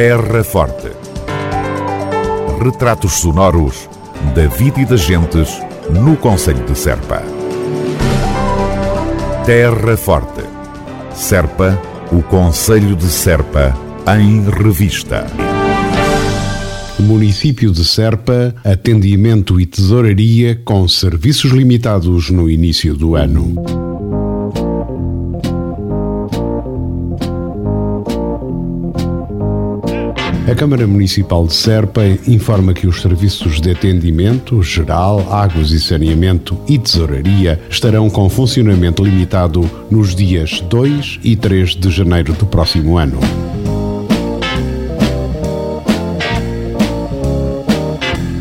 Terra Forte. Retratos sonoros da vida e das gentes no Conselho de Serpa. Terra Forte. Serpa, o Conselho de Serpa, em revista. Município de Serpa, atendimento e tesouraria com serviços limitados no início do ano. A Câmara Municipal de Serpa informa que os serviços de atendimento geral, águas e saneamento e tesouraria estarão com funcionamento limitado nos dias 2 e 3 de janeiro do próximo ano.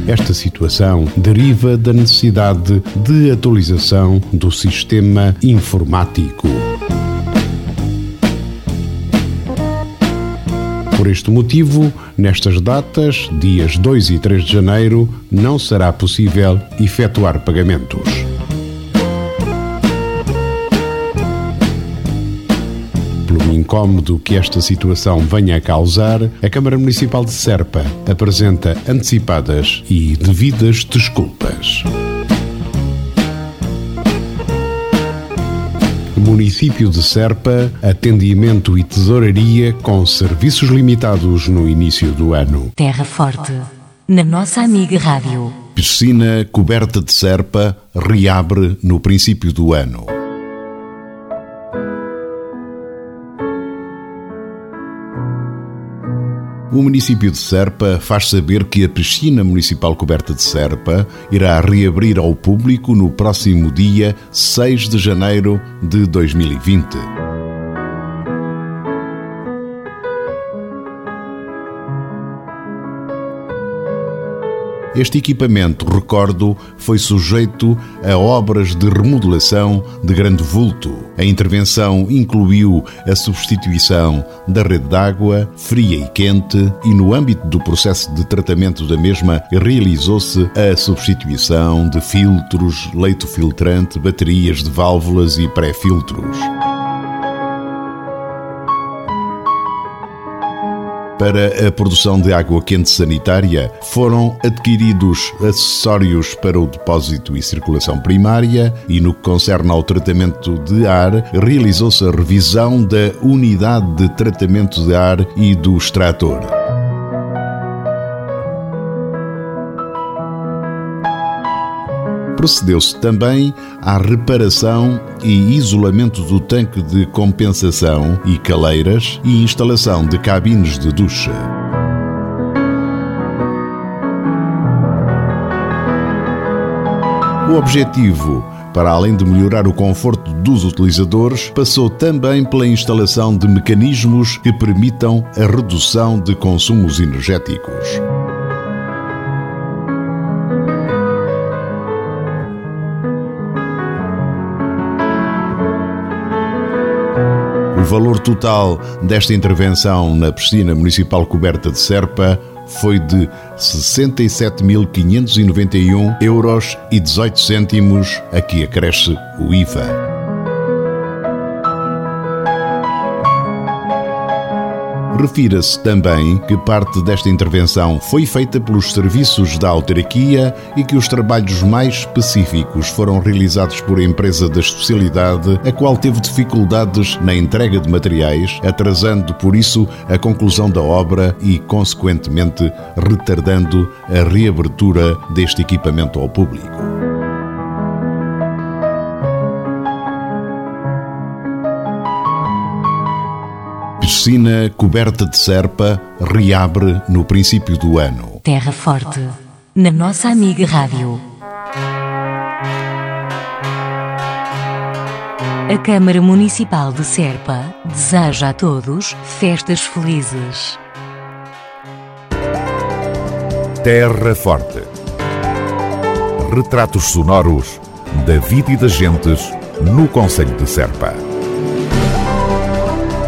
Esta situação deriva da necessidade de atualização do sistema informático. Por este motivo, nestas datas, dias 2 e 3 de janeiro, não será possível efetuar pagamentos. Pelo incómodo que esta situação venha a causar, a Câmara Municipal de Serpa apresenta antecipadas e devidas desculpas. Município de Serpa, atendimento e tesouraria com serviços limitados no início do ano. Terra Forte, na nossa amiga Rádio. Piscina coberta de Serpa reabre no princípio do ano. O município de Serpa faz saber que a piscina municipal coberta de Serpa irá reabrir ao público no próximo dia 6 de janeiro de 2020. Este equipamento, recordo, foi sujeito a obras de remodelação de grande vulto. A intervenção incluiu a substituição da rede de água, fria e quente, e no âmbito do processo de tratamento da mesma realizou-se a substituição de filtros, leito filtrante, baterias de válvulas e pré-filtros. Para a produção de água quente sanitária, foram adquiridos acessórios para o depósito e circulação primária e, no que concerne ao tratamento de ar, realizou-se a revisão da unidade de tratamento de ar e do extrator. Procedeu-se também à reparação e isolamento do tanque de compensação e caleiras e instalação de cabines de ducha. O objetivo para além de melhorar o conforto dos utilizadores, passou também pela instalação de mecanismos que permitam a redução de consumos energéticos. Valor total desta intervenção na piscina municipal coberta de Serpa foi de 67.591 euros e 18 cêntimos, aqui acresce o IVA. Refira-se também que parte desta intervenção foi feita pelos serviços da autarquia e que os trabalhos mais específicos foram realizados por empresa da especialidade, a qual teve dificuldades na entrega de materiais, atrasando por isso a conclusão da obra e, consequentemente, retardando a reabertura deste equipamento ao público. Piscina coberta de serpa reabre no princípio do ano. Terra Forte, na nossa amiga Rádio. A Câmara Municipal de Serpa deseja a todos festas felizes. Terra Forte. Retratos sonoros da vida e das gentes no Conselho de Serpa.